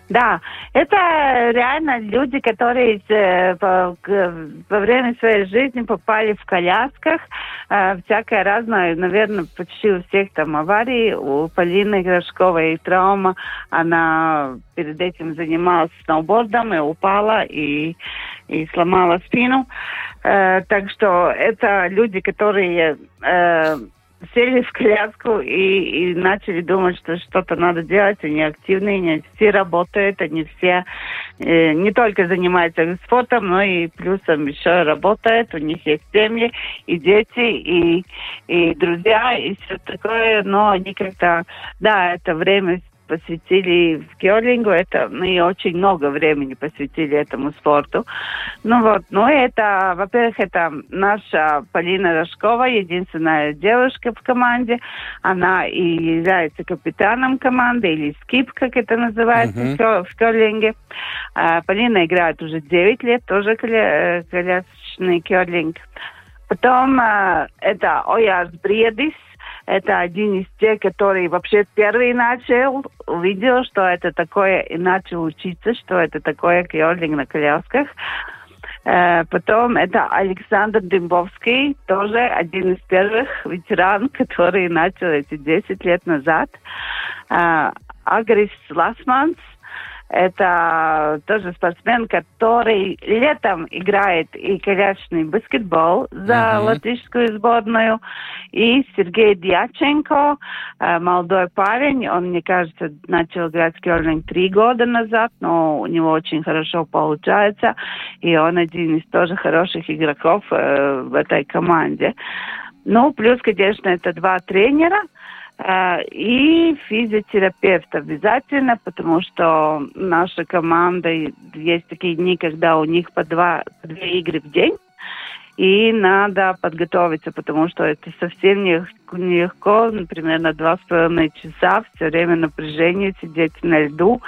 Да, это реально люди, которые э, во время своей жизни попали в колясках, э, всякое разное, наверное, почти у всех там аварии, у Полины Грошковой травма, она перед этим занималась сноубордом и упала и, и сломала спину. Э, так что это люди, которые сели в коляску и, и начали думать, что что-то надо делать. Они активные, не все работают, они все э, не только занимаются спортом, но и плюсом еще работают. У них есть семьи и дети, и, и друзья, и все такое. Но они как-то, да, это время посвятили в керлингу, это мы очень много времени посвятили этому спорту. Ну вот, ну это, во-первых, это наша Полина Рожкова, единственная девушка в команде. Она и является капитаном команды, или скип, как это называется Мгм. в керлинге. А, Полина играет уже 9 лет, тоже коля- э, колясочный керлинг. Потом э, это Ояс Бредис, это один из тех, который вообще первый начал, увидел, что это такое, и начал учиться, что это такое керлинг на колясках. Э, Потом это Александр Дымбовский, тоже один из первых ветеран, который начал эти 10 лет назад. Э, Агрис Ласманс, это тоже спортсмен, который летом играет и колясочный баскетбол за Мгм. латвийскую сборную. И Сергей Дьяченко, э, молодой парень, он, мне кажется, начал играть в керлинг три года назад, но у него очень хорошо получается. И он один из тоже хороших игроков э, в этой команде. Ну, плюс, конечно, это два тренера. Э, и физиотерапевт обязательно, потому что наша команда, есть такие дни, когда у них по два, по две игры в день, и надо подготовиться, потому что это совсем не, нелегко, например, на два с половиной часа все время напряжение сидеть на льду,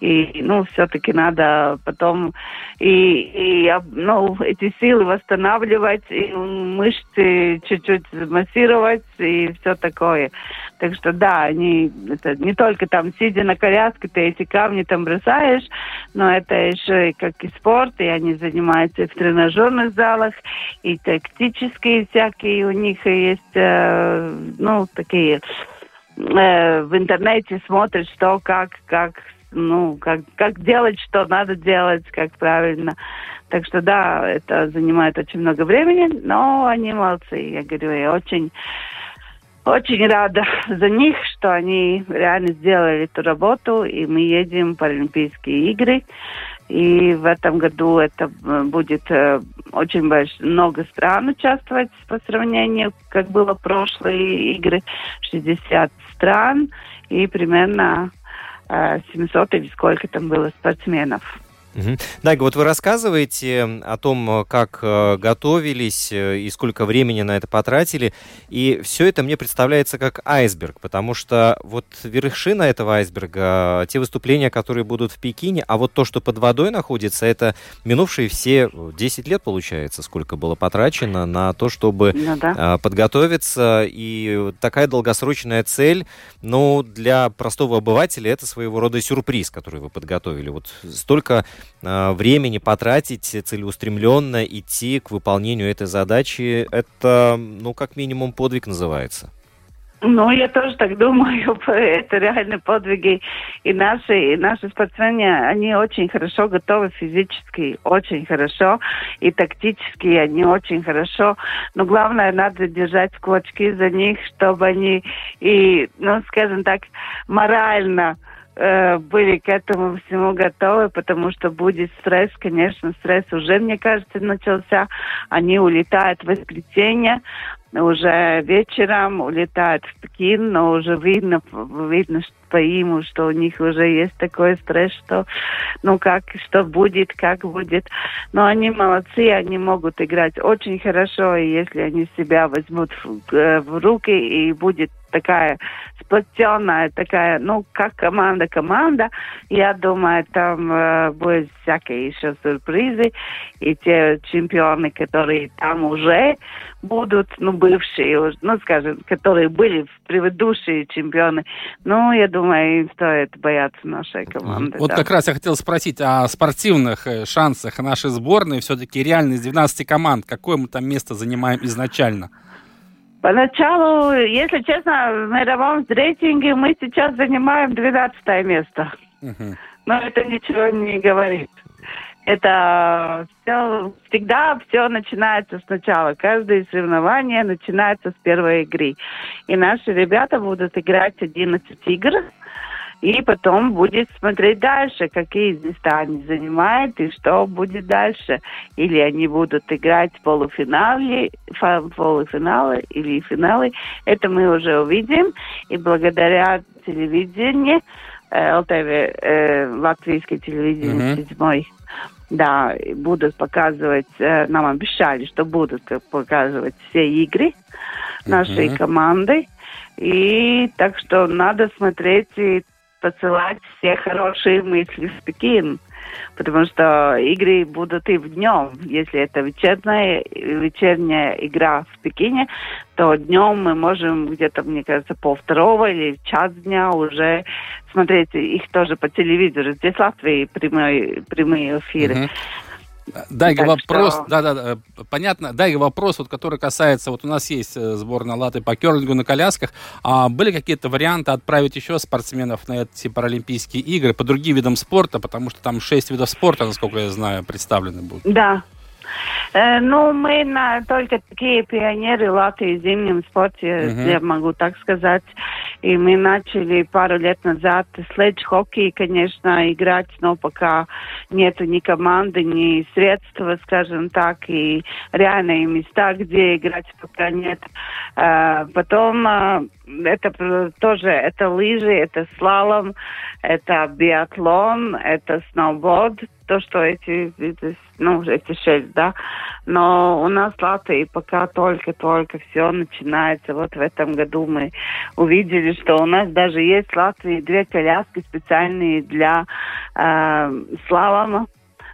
и, ну, все-таки надо потом и, и, ну, эти силы восстанавливать, и мышцы чуть-чуть массировать, и все такое. Так что, да, они, это не только там, сидя на коляске, ты эти камни там бросаешь, но это еще и как и спорт, и они занимаются и в тренажерных залах, и тактические всякие у них есть, э, ну, такие э, в интернете смотришь, что, как, как ну, как, как делать, что надо делать, как правильно. Так что да, это занимает очень много времени, но они молодцы. Я говорю, я очень, очень рада за них, что они реально сделали эту работу, и мы едем в Олимпийские игры. И в этом году это э, будет э, очень больш... много стран участвовать по сравнению, как было прошлые игры. 60 стран и примерно 700 или сколько там было спортсменов. Угу. Дайга, вот вы рассказываете о том, как э, готовились э, и сколько времени на это потратили, и все это мне представляется как айсберг, потому что вот вершина этого айсберга, те выступления, которые будут в Пекине, а вот то, что под водой находится, это минувшие все 10 лет, получается, сколько было потрачено на то, чтобы ну, да. подготовиться, и такая долгосрочная цель, ну, для простого обывателя это своего рода сюрприз, который вы подготовили. Вот столько Э, времени потратить целеустремленно идти к выполнению этой задачи, это, ну, как минимум, подвиг называется. Ну, я тоже так думаю. Это реально подвиги. И наши, и наши спортсмены, они очень хорошо готовы физически, очень хорошо. И тактически они очень хорошо. Но главное, надо держать кулачки за них, чтобы они и, ну, скажем так, морально Э, были к этому всему готовы, потому что будет стресс, конечно, стресс уже, мне кажется, начался. Они улетают в воскресенье, уже вечером улетают в Пекин, но уже видно, видно по им, что у них уже есть такой стресс, что ну как, что будет, как будет. Но они молодцы, они могут играть очень хорошо, и если они себя возьмут в, э, в руки и будет такая сплоченная, такая, ну, как команда-команда. Я думаю, там э, будут всякие еще сюрпризы. И те чемпионы, которые там уже будут, ну, бывшие, ну, скажем, которые были предыдущие чемпионы, ну, я думаю, им стоит бояться нашей команды. Вот да. как раз я хотел спросить о спортивных э, шансах нашей сборной. Все-таки реально из 12 команд, какое мы там место занимаем изначально? Поначалу, если честно, в мировом рейтинге мы сейчас занимаем 12 место. Угу. Но это ничего не говорит. Это все, всегда все начинается сначала. Каждое соревнование начинается с первой игры. И наши ребята будут играть 11 игр. И потом будет смотреть дальше, какие места они занимают и что будет дальше. Или они будут играть в полуфинале, полуфиналы или финалы. Это мы уже увидим. И благодаря телевидению, э, ЛТВ, э, латвийское телевидение, mm-hmm. седьмой, да, будут показывать, э, нам обещали, что будут показывать все игры нашей mm-hmm. команды. И так что надо смотреть и посылать все хорошие мысли в Пекин. Потому что игры будут и в днем. Если это вечерняя, вечерняя игра в Пекине, то днем мы можем где-то, мне кажется, пол второго или час дня уже смотреть их тоже по телевизору. Здесь в Латвии прямые, прямые эфиры. Uh-huh. Дай вопрос, что... да, да, да, понятно. Дай вопрос, вот, который касается, вот у нас есть э, сборная Латы по керлингу на колясках. А были какие-то варианты отправить еще спортсменов на эти паралимпийские игры по другим видам спорта, потому что там шесть видов спорта, насколько я знаю, представлены будут. Да, Э, ну, мы на, только такие пионеры Латвии в зимнем спорте, uh-huh. я могу так сказать. И мы начали пару лет назад следж хоккей, конечно, играть, но пока нету ни команды, ни средства, скажем так, и реальные места, где играть пока нет. Потом это тоже, это лыжи, это слалом, это биатлон, это сноуборд, то, что эти, ну, эти шесть, да. Но у нас Латвии пока только-только все начинается. Вот в этом году мы увидели, что у нас даже есть в Латвии две коляски специальные для э, слалома.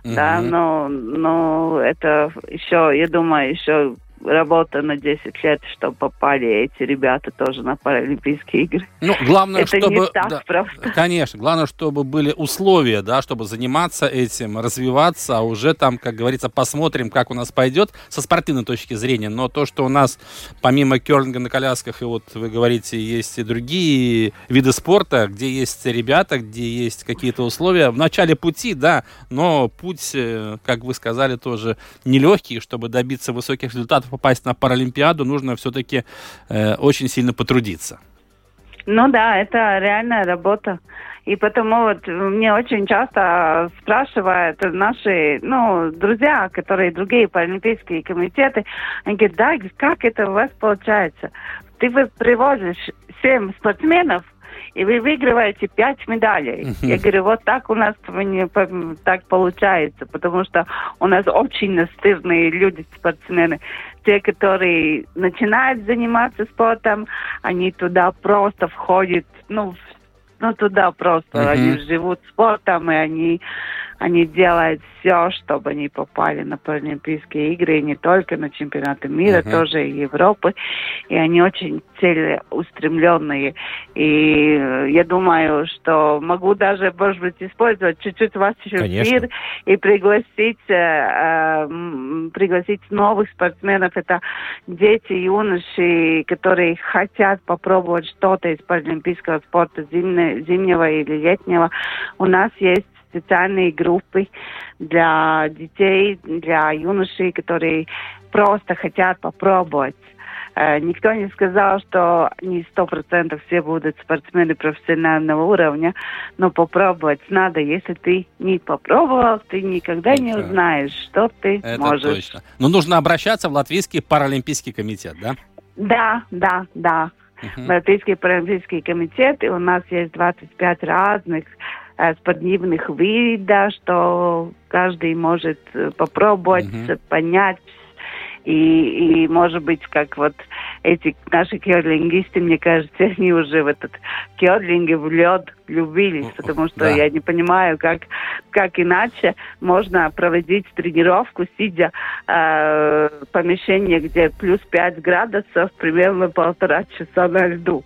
Mm-hmm. Да, но, но это еще, я думаю, еще работа на 10 лет, чтобы попали эти ребята тоже на Паралимпийские игры. Ну, главное, Это чтобы... Не так да, просто. Конечно, главное, чтобы были условия, да, чтобы заниматься этим, развиваться, а уже там, как говорится, посмотрим, как у нас пойдет со спортивной точки зрения. Но то, что у нас помимо керлинга на колясках, и вот вы говорите, есть и другие виды спорта, где есть ребята, где есть какие-то условия, в начале пути, да, но путь, э, как вы сказали, тоже нелегкий, чтобы добиться высоких результатов попасть на Паралимпиаду, нужно все-таки э, очень сильно потрудиться. Ну да, это реальная работа. И потому вот мне очень часто спрашивают наши, ну, друзья, которые другие паралимпийские комитеты, они говорят, да, как это у вас получается? Ты привозишь семь спортсменов, и вы выигрываете пять медалей. Я говорю, вот так у нас так получается, потому что у нас очень настырные люди, спортсмены. Те, которые начинают заниматься спортом, они туда просто входят, ну, ну туда просто, uh-huh. они живут спортом, и они они делают все, чтобы они попали на Паралимпийские игры, и не только на чемпионаты мира, uh-huh. тоже и Европы. И они очень целеустремленные. И я думаю, что могу даже, может быть, использовать чуть-чуть вас еще эфир и пригласить, э, пригласить новых спортсменов. Это дети, юноши, которые хотят попробовать что-то из паралимпийского спорта зимне, зимнего или летнего. У нас есть специальные группы для детей, для юношей, которые просто хотят попробовать. Э, никто не сказал, что не сто процентов все будут спортсмены профессионального уровня, но попробовать надо. Если ты не попробовал, ты никогда не узнаешь, что ты Это можешь. Точно. Но нужно обращаться в Латвийский паралимпийский комитет, да? Да, да, да. Uh-huh. Латвийский паралимпийский комитет, и у нас есть 25 разных спортивных видов, что каждый может э, попробовать, mm-hmm. понять. И, и, может быть, как вот эти наши керлингисты, мне кажется, они уже в этот керлинг в лед влюбились, потому что да. я не понимаю, как, как иначе можно проводить тренировку, сидя э, в помещении, где плюс 5 градусов, примерно полтора часа на льду.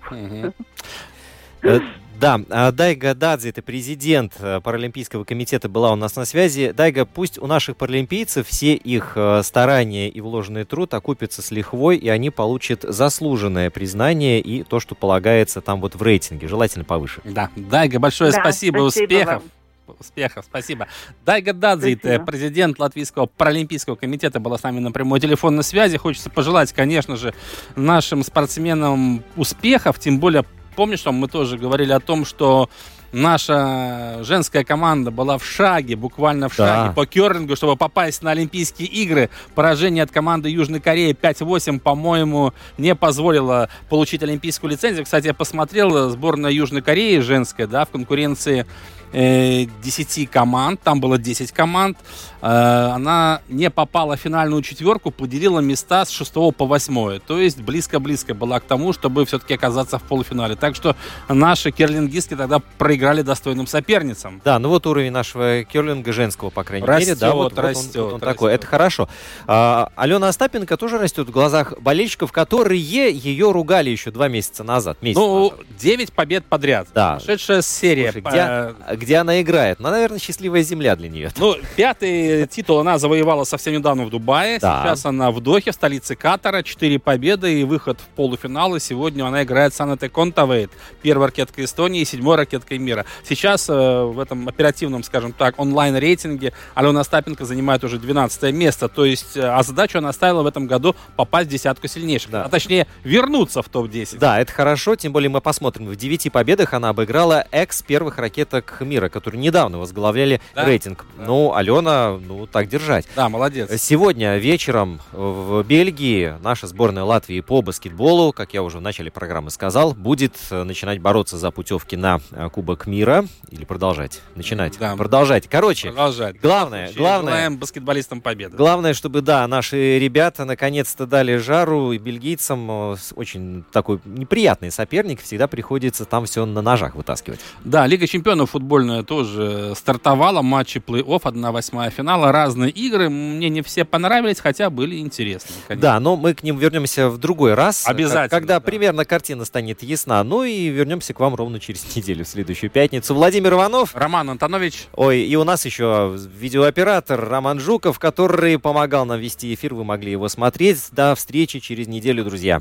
Да, Дайга Дадзе, это президент э, Паралимпийского комитета, была у нас на связи. Дайга, пусть у наших паралимпийцев все их э, старания и вложенный труд окупятся с лихвой, и они получат заслуженное признание и то, что полагается там вот в рейтинге, желательно повыше. Да, Дайга, большое да, спасибо, спасибо успехов. Вам. Успехов, спасибо. Дайга Дадзе, президент Латвийского паралимпийского комитета, была с нами на прямой телефонной связи. Хочется пожелать, конечно же, нашим спортсменам успехов, тем более помнишь, что мы тоже говорили о том, что наша женская команда была в шаге, буквально в шаге да. по керлингу, чтобы попасть на Олимпийские игры. Поражение от команды Южной Кореи 5-8, по-моему, не позволило получить олимпийскую лицензию. Кстати, я посмотрел, сборная Южной Кореи женская, да, в конкуренции 10 э, команд, там было 10 команд, она не попала в финальную четверку, поделила места с 6 по 8. То есть близко-близко была к тому, чтобы все-таки оказаться в полуфинале. Так что наши керлингистки тогда проиграли достойным соперницам. Да, ну вот уровень нашего керлинга женского, по крайней растет, мере. Да, вот, растет, вот он, вот он растет. такой. Это хорошо. А, Алена Остапенко тоже растет в глазах болельщиков, которые ее ругали еще два месяца назад. Месяц ну, назад. 9 побед подряд. Да. Шедшая серия. Слушай, где, где она играет. Ну, наверное, счастливая земля для нее. Ну, пятый титул она завоевала совсем недавно в Дубае. Да. Сейчас она в Дохе, в столице Катара. Четыре победы и выход в полуфинал. И сегодня она играет с Анетой Контавейт. Первой ракеткой Эстонии и седьмой ракеткой мира. мира. Сейчас э, в этом оперативном, скажем так, онлайн-рейтинге Алена Остапенко занимает уже 12 место. То есть, э, а задачу она ставила в этом году попасть в десятку сильнейших. Да. А точнее, вернуться в топ-10. Да, это хорошо, тем более мы посмотрим. В девяти победах она обыграла экс первых ракеток мира, которые недавно возглавляли да? рейтинг. Да. Ну, Алена, ну, так держать. Да, молодец. Сегодня вечером в Бельгии наша сборная Латвии по баскетболу, как я уже в начале программы сказал, будет э, начинать бороться за путевки на э, Кубок мира. Или продолжать? Начинать. Да. Продолжать. Короче, продолжать. главное, Через главное... Желаем баскетболистам победы. Главное, чтобы, да, наши ребята наконец-то дали жару и бельгийцам э, очень такой неприятный соперник. Всегда приходится там все на ножах вытаскивать. Да, Лига чемпионов футбольная тоже стартовала. Матчи плей-офф, 1-8 финала. Разные игры. Мне не все понравились, хотя были интересные. Конечно. Да, но мы к ним вернемся в другой раз. Обязательно. Когда да. примерно картина станет ясна. Ну и вернемся к вам ровно через неделю, в следующую пятницу. Владимир Иванов. Роман Антонович. Ой, и у нас еще видеооператор Роман Жуков, который помогал нам вести эфир. Вы могли его смотреть. До встречи через неделю, друзья.